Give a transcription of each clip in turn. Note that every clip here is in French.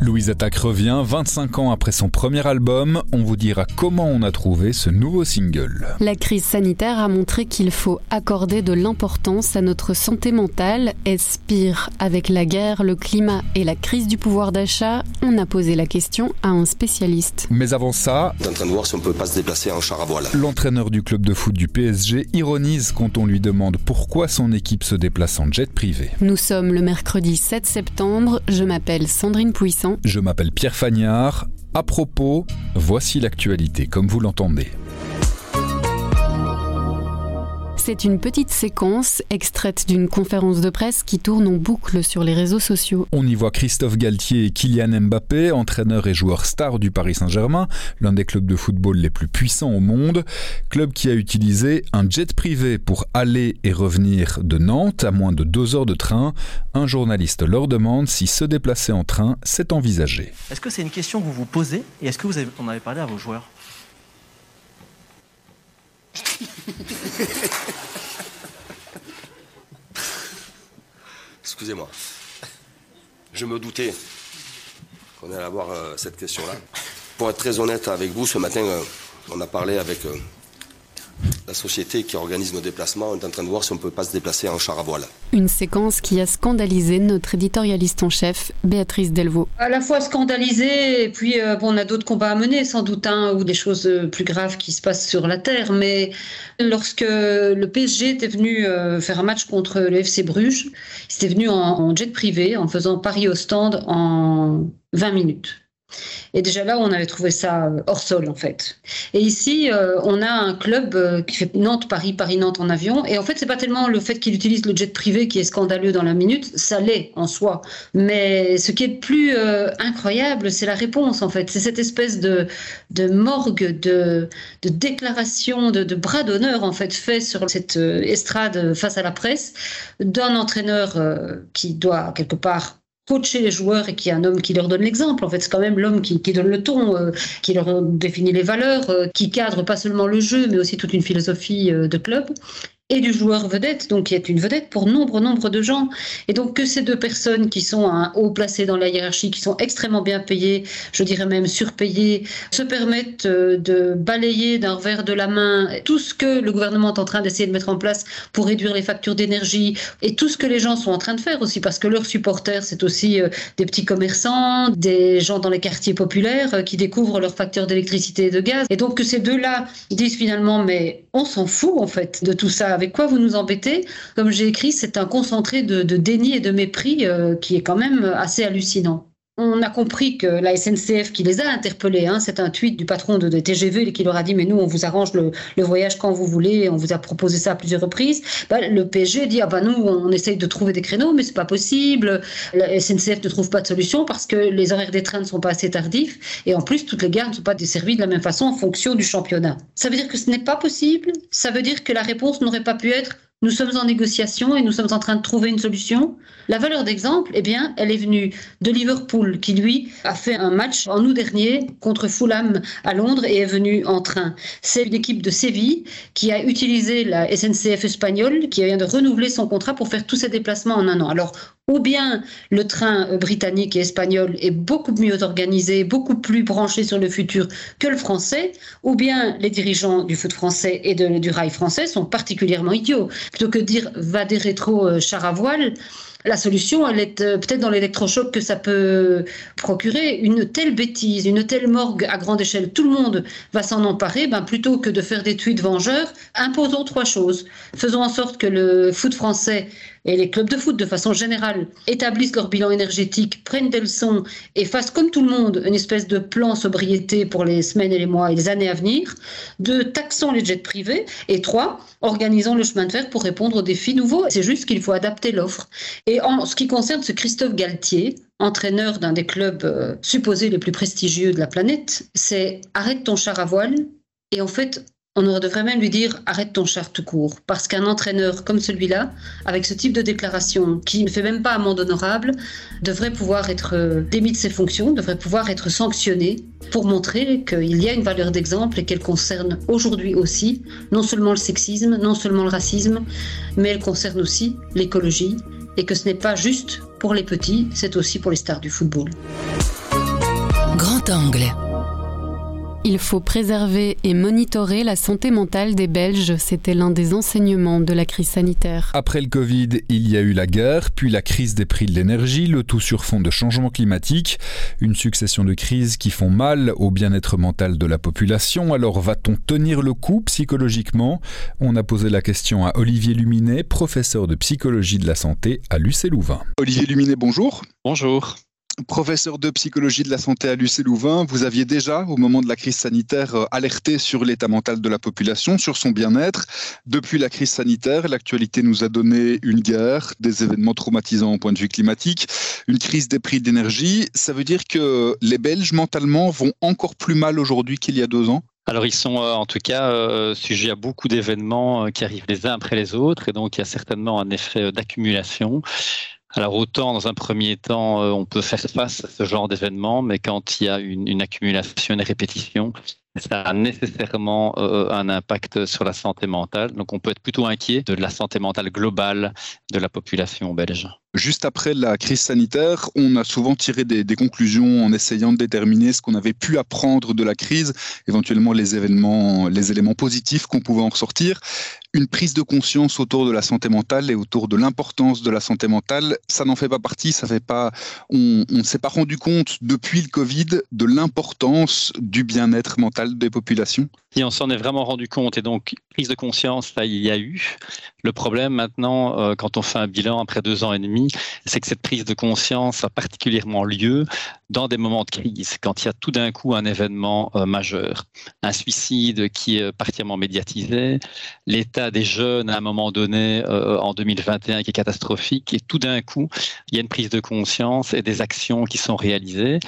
Louise Attaque revient 25 ans après son premier album. On vous dira comment on a trouvé ce nouveau single. La crise sanitaire a montré qu'il faut accorder de l'importance à notre santé mentale. Est-ce pire avec la guerre, le climat et la crise du pouvoir d'achat? On a posé la question à un spécialiste. Mais avant ça, on est en train de voir si on peut pas se déplacer en char à voile. L'entraîneur du club de foot du PSG ironise quand on lui demande pourquoi son équipe se déplace en jet privé. Nous sommes le mercredi 7 septembre. Je m'appelle Sandrine Puissant. Je m'appelle Pierre Fagnard. À propos, voici l'actualité comme vous l'entendez. C'est une petite séquence extraite d'une conférence de presse qui tourne en boucle sur les réseaux sociaux. On y voit Christophe Galtier et Kylian Mbappé, entraîneurs et joueurs stars du Paris Saint-Germain, l'un des clubs de football les plus puissants au monde, club qui a utilisé un jet privé pour aller et revenir de Nantes à moins de deux heures de train. Un journaliste leur demande si se déplacer en train, c'est envisagé. Est-ce que c'est une question que vous vous posez et est-ce que vous avez, en avez parlé à vos joueurs? Excusez-moi. Je me doutais qu'on allait avoir euh, cette question-là. Pour être très honnête avec vous, ce matin, euh, on a parlé avec euh, la société qui organise nos déplacements est en train de voir si on ne peut pas se déplacer en char à voile. Une séquence qui a scandalisé notre éditorialiste en chef, Béatrice Delvaux. À la fois scandalisé, et puis euh, bon, on a d'autres combats à mener, sans doute, hein, ou des choses euh, plus graves qui se passent sur la Terre. Mais lorsque le PSG était venu euh, faire un match contre le FC Bruges, il était venu en, en jet privé, en faisant Paris au stand en 20 minutes. Et déjà là, on avait trouvé ça euh, hors sol, en fait. Et ici, euh, on a un club euh, qui fait Nantes-Paris, Paris-Nantes en avion. Et en fait, c'est pas tellement le fait qu'il utilise le jet privé qui est scandaleux dans la minute, ça l'est en soi. Mais ce qui est plus incroyable, c'est la réponse, en fait. C'est cette espèce de, morgue, de, de déclaration, de, de bras d'honneur, en fait, fait sur cette estrade face à la presse d'un entraîneur qui doit, quelque part, coacher les joueurs et qui est un homme qui leur donne l'exemple. En fait, c'est quand même l'homme qui, qui, donne le ton, euh, qui leur définit les valeurs, euh, qui cadre pas seulement le jeu, mais aussi toute une philosophie euh, de club et du joueur vedette, donc qui est une vedette pour nombre, nombre de gens. Et donc que ces deux personnes qui sont un haut placées dans la hiérarchie, qui sont extrêmement bien payées, je dirais même surpayées, se permettent euh, de balayer d'un revers de la main tout ce que le gouvernement est en train d'essayer de mettre en place pour réduire les factures d'énergie et tout ce que les gens sont en train de faire aussi, parce que leurs supporters, c'est aussi euh, des petits commerçants, des gens dans les quartiers populaires euh, qui découvrent leurs factures d'électricité et de gaz. Et donc que ces deux-là disent finalement, mais on s'en fout en fait de tout ça avec quoi vous nous embêtez? Comme j'ai écrit, c'est un concentré de, déni et de mépris euh, qui est quand même assez hallucinant. On a compris que la SNCF qui les a interpellés, hein, c'est un tweet du patron de, TGV qui leur a dit mais nous on vous arrange le, voyage quand vous voulez, on vous a proposé ça à plusieurs reprises. Bah, le PSG dit ah bah nous on essaye de trouver des créneaux mais c'est pas possible. La SNCF ne trouve pas de solution parce que les horaires des trains ne sont pas assez tardifs et en plus toutes les gares ne sont pas desservies de la même façon en fonction du championnat. Ça veut dire que ce n'est pas possible. Ça veut dire que la réponse n'aurait pas pu être nous sommes en négociation et nous sommes en train de trouver une solution. La valeur d'exemple, eh bien, elle est venue de Liverpool, qui lui a fait un match en août dernier contre Fulham à Londres et est venu en train. C'est une équipe de Séville qui a utilisé la SNCF espagnole, qui vient de renouveler son contrat pour faire tous ses déplacements en un an. Alors, ou bien le train euh, britannique et espagnol est beaucoup mieux organisé, beaucoup plus branché sur le futur que le français, ou bien les dirigeants du foot français et du rail français sont particulièrement idiots. Plutôt que dire va des rétros euh, char à voile, la solution, elle est euh, peut-être dans l'électrochoc que ça peut procurer. Une telle bêtise, une telle morgue à grande échelle, tout le monde va s'en emparer. Ben, plutôt que de faire des tweets vengeurs, imposons trois choses. Faisons en sorte que le foot français et les clubs de foot, de façon générale, établissent leur bilan énergétique, prennent des leçons et fassent comme tout le monde une espèce de plan sobriété pour les semaines et les mois et les années à venir. Deux, taxons les jets privés. Et trois, organisons le chemin de fer pour répondre aux défis nouveaux. C'est juste qu'il faut adapter l'offre. Et en ce qui concerne ce Christophe Galtier, entraîneur d'un des clubs euh, supposés les plus prestigieux de la planète, c'est arrête ton char à voile et en fait on devrait même lui dire arrête ton char tout court. Parce qu'un entraîneur comme celui-là, avec ce type de déclaration, qui ne fait même pas amende honorable, devrait pouvoir être euh, démis de ses fonctions, devrait pouvoir être sanctionné pour montrer qu'il y a une valeur d'exemple et qu'elle concerne aujourd'hui aussi non seulement le sexisme, non seulement le racisme, mais elle concerne aussi l'écologie et que ce n'est pas juste pour les petits, c'est aussi pour les stars du football. Grand angle. Il faut préserver et monitorer la santé mentale des Belges. C'était l'un des enseignements de la crise sanitaire. Après le Covid, il y a eu la guerre, puis la crise des prix de l'énergie, le tout sur fond de changement climatique. Une succession de crises qui font mal au bien-être mental de la population. Alors va-t-on tenir le coup psychologiquement? On a posé la question à Olivier Luminet, professeur de psychologie de la santé à l'UC Louvain. Olivier Luminet, bonjour. Bonjour. Professeur de psychologie de la santé à l'UC Louvain, vous aviez déjà, au moment de la crise sanitaire, euh, alerté sur l'état mental de la population, sur son bien-être. Depuis la crise sanitaire, l'actualité nous a donné une guerre, des événements traumatisants au point de vue climatique, une crise des prix d'énergie. Ça veut dire que les Belges, mentalement, vont encore plus mal aujourd'hui qu'il y a deux ans? Alors ils sont euh, en tout cas euh, sujets à beaucoup d'événements qui arrivent les uns après les autres et donc il y a certainement un effet d'accumulation. Alors autant dans un premier temps, euh, on peut faire face à ce genre d'événement, mais quand il y a une, accumulation, une répétition, ça a nécessairement euh, un impact sur la santé mentale. Donc on peut être plutôt inquiet de la santé mentale globale de la population belge. Juste après la crise sanitaire, on a souvent tiré des, conclusions en essayant de déterminer ce qu'on avait pu apprendre de la crise, éventuellement les événements, les éléments positifs qu'on pouvait en ressortir une prise de conscience autour de la santé mentale et autour de l'importance de la santé mentale, ça n'en fait pas partie, ça fait pas, on ne s'est pas rendu compte depuis le Covid de l'importance du bien-être mental des populations. Si on s'en est vraiment rendu compte et donc prise de conscience, ça il y a eu. Le problème maintenant, euh, quand on fait un bilan après deux ans et demi, c'est que cette prise de conscience a particulièrement lieu dans des moments de crise, quand il y a tout d'un coup un événement euh, majeur, un suicide qui est particulièrement médiatisé, l'état des jeunes à un moment donné euh, en 2021 qui est catastrophique, et tout d'un coup, il y a une prise de conscience et des actions qui sont réalisées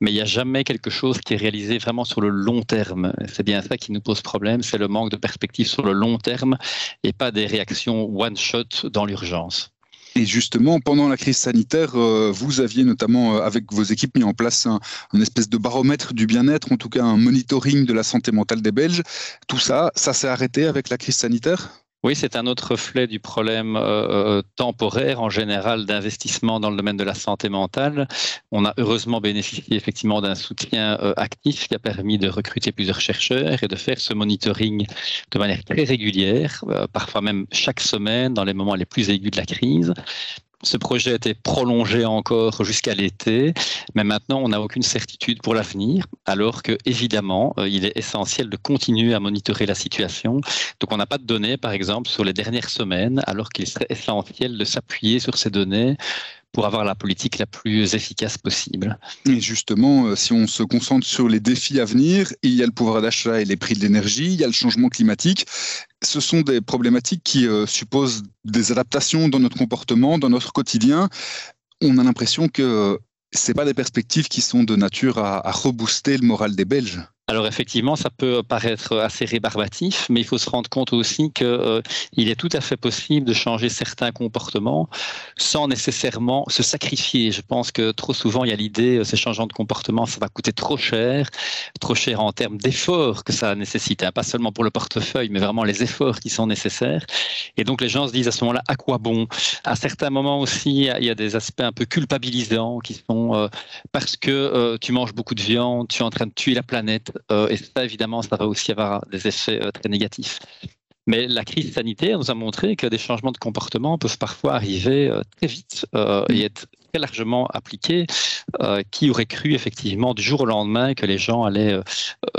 mais il n'y a jamais quelque chose qui est réalisé vraiment sur le long terme. C'est bien ça qui nous pose problème, c'est le manque de perspective sur le long terme et pas des réactions one-shot dans l'urgence. Et justement, pendant la crise sanitaire, euh, vous aviez notamment, euh, avec vos équipes, mis en place un, un espèce de baromètre du bien-être, en tout cas un monitoring de la santé mentale des Belges. Tout ça, ça s'est arrêté avec la crise sanitaire? Oui, c'est un autre reflet du problème euh, temporaire en général d'investissement dans le domaine de la santé mentale. On a heureusement bénéficié effectivement d'un soutien euh, actif qui a permis de recruter plusieurs chercheurs et de faire ce monitoring de manière très régulière, euh, parfois même chaque semaine dans les moments les plus aigus de la crise. Ce projet a été prolongé encore jusqu'à l'été, mais maintenant on n'a aucune certitude pour l'avenir, alors que évidemment euh, il est essentiel de continuer à monitorer la situation. Donc on n'a pas de données, par exemple, sur les dernières semaines, alors qu'il serait essentiel de s'appuyer sur ces données pour avoir la politique la plus efficace possible. Et justement, euh, si on se concentre sur les défis à venir, il y a le pouvoir d'achat et les prix de l'énergie, il y a le changement climatique. Ce sont des problématiques qui euh, supposent des adaptations dans notre comportement, dans notre quotidien. On a l'impression que ce pas des perspectives qui sont de nature à, à rebooster le moral des Belges. Alors effectivement, ça peut paraître assez rébarbatif, mais il faut se rendre compte aussi qu'il euh, est tout à fait possible de changer certains comportements sans nécessairement se sacrifier. Je pense que trop souvent, il y a l'idée, euh, ces changements de comportement, ça va coûter trop cher, trop cher en termes d'efforts que ça nécessite, hein, pas seulement pour le portefeuille, mais vraiment les efforts qui sont nécessaires. Et donc les gens se disent à ce moment-là, à quoi bon? À certains moments aussi, il y a des aspects un peu culpabilisants qui sont euh, parce que euh, tu manges beaucoup de viande, tu es en train de tuer la planète et ça, évidemment, ça va aussi avoir des effets euh, très négatifs. Mais la crise sanitaire nous a montré que des changements de comportement peuvent parfois arriver euh, très vite et être largement appliqué. Euh, qui aurait cru effectivement du jour au lendemain que les gens allaient euh,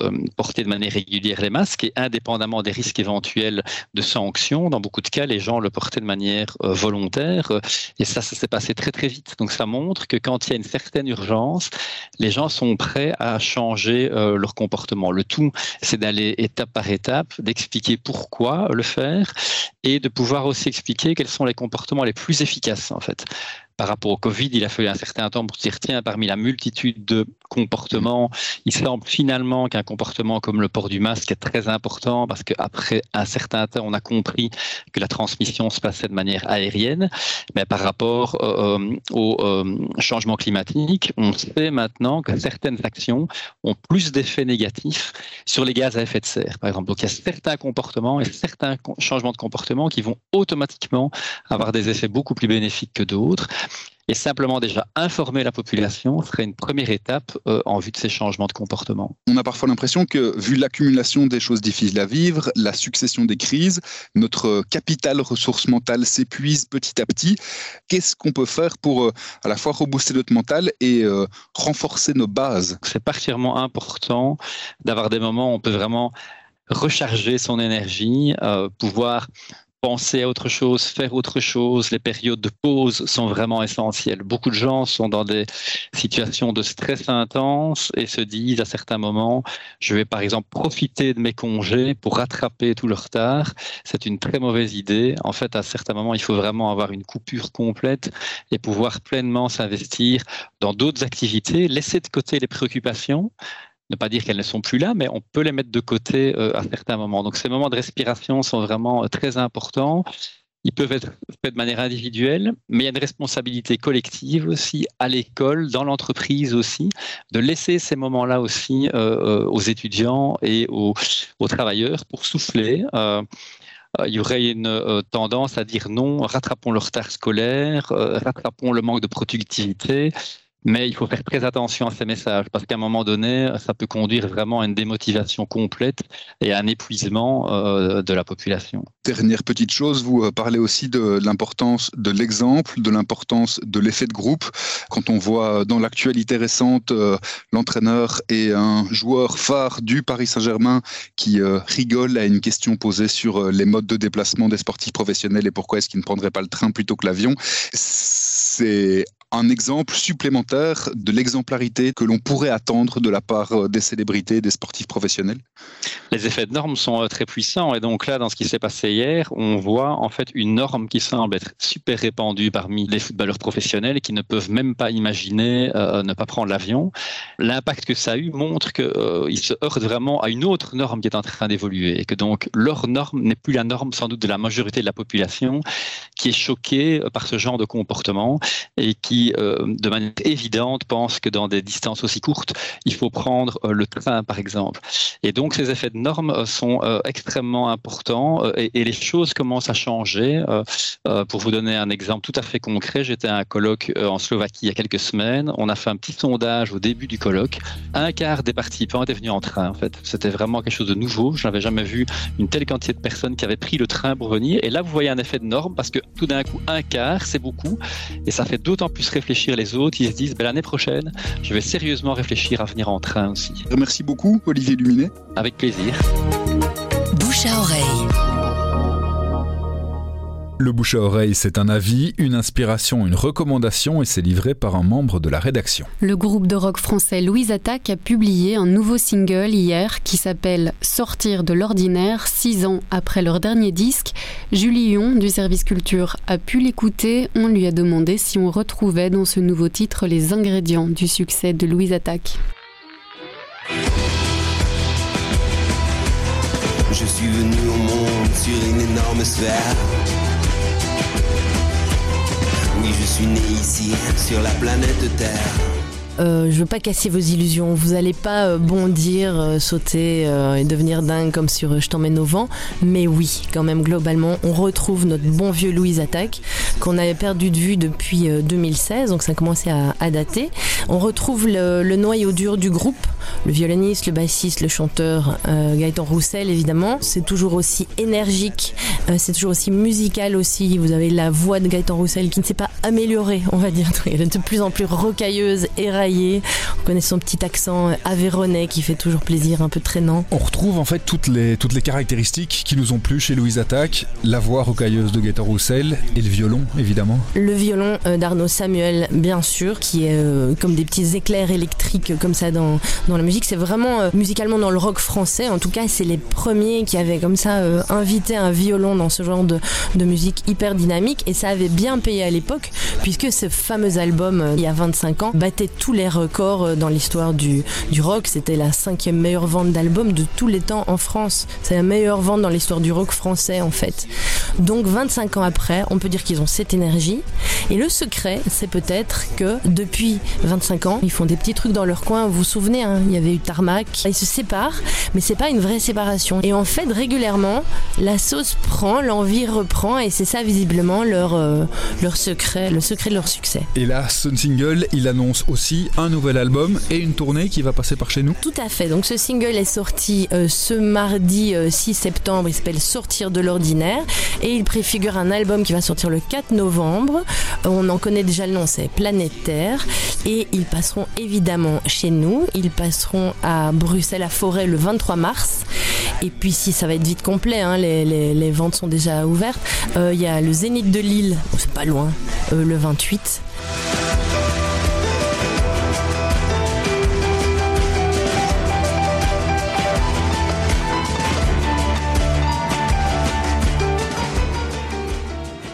euh, porter de manière régulière les masques et indépendamment des risques éventuels de sanctions, dans beaucoup de cas, les gens le portaient de manière volontaire et ça, ça s'est passé très très vite. Donc ça montre que quand il y a une certaine urgence, les gens sont prêts à changer leur comportement. Le tout, c'est d'aller étape par étape, d'expliquer pourquoi le faire et de pouvoir aussi expliquer quels sont les comportements les plus efficaces en fait. Par rapport au Covid, il a fallu un certain temps pour dire tiens, parmi la multitude de comportements, il semble finalement qu'un comportement comme le port du masque est très important parce qu'après un certain temps, on a compris que la transmission se passait de manière aérienne. Mais par rapport euh, euh, au euh, changement climatique, on sait maintenant que certaines actions ont plus d'effets négatifs sur les gaz à effet de serre, par exemple. Donc il y a certains comportements et certains changements de comportement qui vont automatiquement avoir des effets beaucoup plus bénéfiques que d'autres. Et simplement déjà informer la population serait une première étape euh, en vue de ces changements de comportement. On a parfois l'impression que, vu l'accumulation des choses difficiles à vivre, la succession des crises, notre capital ressources mentales s'épuise petit à petit. Qu'est-ce qu'on peut faire pour euh, à la fois rebooster notre mental et euh, renforcer nos bases? C'est particulièrement important d'avoir des moments où on peut vraiment recharger son énergie, pouvoir penser à autre chose, faire autre chose. Les périodes de pause sont vraiment essentielles. Beaucoup de gens sont dans des situations de stress intense et se disent à certains moments, je vais par exemple profiter de mes congés pour rattraper tout le retard. C'est une très mauvaise idée. En fait, à certains moments, il faut vraiment avoir une coupure complète et pouvoir pleinement s'investir dans d'autres activités, laisser de côté les préoccupations ne pas dire qu'elles ne sont plus là, mais on peut les mettre de côté euh, à certains moments. Donc ces moments de respiration sont vraiment euh, très importants. Ils peuvent être faits de manière individuelle, mais il y a une responsabilité collective aussi à l'école, dans l'entreprise aussi, de laisser ces moments-là aussi euh, aux étudiants et aux, travailleurs pour souffler. il y aurait une tendance à dire non, rattrapons le retard scolaire, rattrapons le manque de productivité, mais il faut faire très attention à ces messages parce qu'à un moment donné, ça peut conduire vraiment à une démotivation complète et à un épuisement euh, de la population. Dernière petite chose, vous euh, parlez aussi de l'importance de l'exemple, de l'importance de l'effet de groupe. Quand on voit dans l'actualité récente euh, l'entraîneur et un joueur phare du Paris Saint-Germain qui rigole à une question posée sur les modes de déplacement des sportifs professionnels et pourquoi est-ce qu'ils ne prendraient pas le train plutôt que l'avion, c'est un exemple supplémentaire de l'exemplarité que l'on pourrait attendre de la part euh, des célébrités, des sportifs professionnels? Les effets de normes sont euh, très puissants et donc là, dans ce qui s'est passé hier, on voit en fait une norme qui semble être super répandue parmi les footballeurs professionnels qui ne peuvent même pas imaginer euh, ne pas prendre l'avion. L'impact que ça a eu montre qu'ils se heurtent vraiment à une autre norme qui est en train d'évoluer et que donc leur norme n'est plus la norme sans doute de la majorité de la population qui est choquée par ce genre de comportement et qui euh, de manière évidente, pense que dans des distances aussi courtes, il faut prendre euh, le train, par exemple. Et donc, ces effets de normes euh, sont extrêmement importants et, les choses commencent à changer. pour vous donner un exemple tout à fait concret, j'étais à un colloque en Slovaquie il y a quelques semaines. On a fait un petit sondage au début du colloque. Un quart des participants étaient venus en train, en fait. C'était vraiment quelque chose de nouveau. Je n'avais jamais vu une telle quantité de personnes qui avaient pris le train pour venir. Et là, vous voyez un effet de norme parce que tout d'un coup, un quart, c'est beaucoup. Et ça fait d'autant plus réfléchir les autres, ils se disent ben, l'année prochaine, je vais sérieusement réfléchir à venir en train aussi. Merci beaucoup, Olivier Luminet. Avec plaisir. Bouche à oreille. Le bouche à oreille, c'est un avis, une inspiration, une recommandation et c'est livré par un membre de la rédaction. Le groupe de rock français Louise Attaque a publié un nouveau single hier qui s'appelle Sortir de l'ordinaire, six ans après leur dernier disque. Julie Lyon du service culture a pu l'écouter. On lui a demandé si on retrouvait dans ce nouveau titre les ingrédients du succès de Louise Attaque. Je suis venu au monde sur une énorme sphère je suis né ici, sur la planète Terre. Euh, veux pas casser vos illusions. Vous allez pas euh, bondir, euh, sauter et devenir dingue comme sur Je t'emmène au vent. Mais oui, quand même, globalement, on retrouve notre bon vieux Louise Attaque qu'on avait perdu de vue depuis 2016, donc ça a commencé à, dater. On retrouve le, noyau dur du groupe, le violoniste, le bassiste, le chanteur Gaëtan Roussel, évidemment. C'est toujours aussi énergique, c'est toujours aussi musical aussi. Vous avez la voix de Gaëtan Roussel qui ne s'est pas améliorée, on va dire. Elle est de plus en plus rocailleuse et on connaît son petit accent avéronnais qui fait toujours plaisir, un peu traînant. On retrouve en fait toutes les, toutes les caractéristiques qui nous ont plu chez Louise Attaque, la voix rocailleuse de Gaëtan Roussel et le violon évidemment. Le violon euh, d'Arnaud Samuel bien sûr, qui est euh, comme des petits éclairs électriques comme ça dans, dans la musique. C'est vraiment euh, musicalement dans le rock français. En tout cas, c'est les premiers qui avaient comme ça euh, invité un violon dans ce genre de, musique hyper dynamique. Et ça avait bien payé à l'époque, puisque ce fameux album, il y a 25 ans, battait tous les records dans l'histoire du, du rock. C'était la cinquième meilleure vente d'albums de tous les temps en France. C'est la meilleure vente dans l'histoire du rock français, en fait. Donc, 25 ans après, on peut dire qu'ils ont cette énergie. Et le secret, c'est peut-être que depuis 25 ans, ils font des petits trucs dans leur coin. Vous vous souvenez, hein, il y avait eu Tarmac. Ils se séparent, mais c'est pas une vraie séparation. Et en fait, régulièrement, la sauce prend, l'envie reprend, et c'est ça visiblement leur, euh, leur secret, le secret de leur succès. Et là, Sun Single, il annonce aussi un nouvel album et une tournée qui va passer par chez nous. Tout à fait. Donc ce single est sorti euh, ce mardi 6 euh, septembre. Il s'appelle Sortir de l'ordinaire et il préfigure un album qui va sortir le 4 novembre. On en connaît déjà le nom, c'est Planétaire. Et ils passeront évidemment chez nous. Ils passeront à Bruxelles à Forêt le 23 mars. Et puis si ça va être vite complet, hein, les, ventes sont déjà ouvertes. Euh, il y a le Zénith de Lille, c'est pas loin, euh, le 28.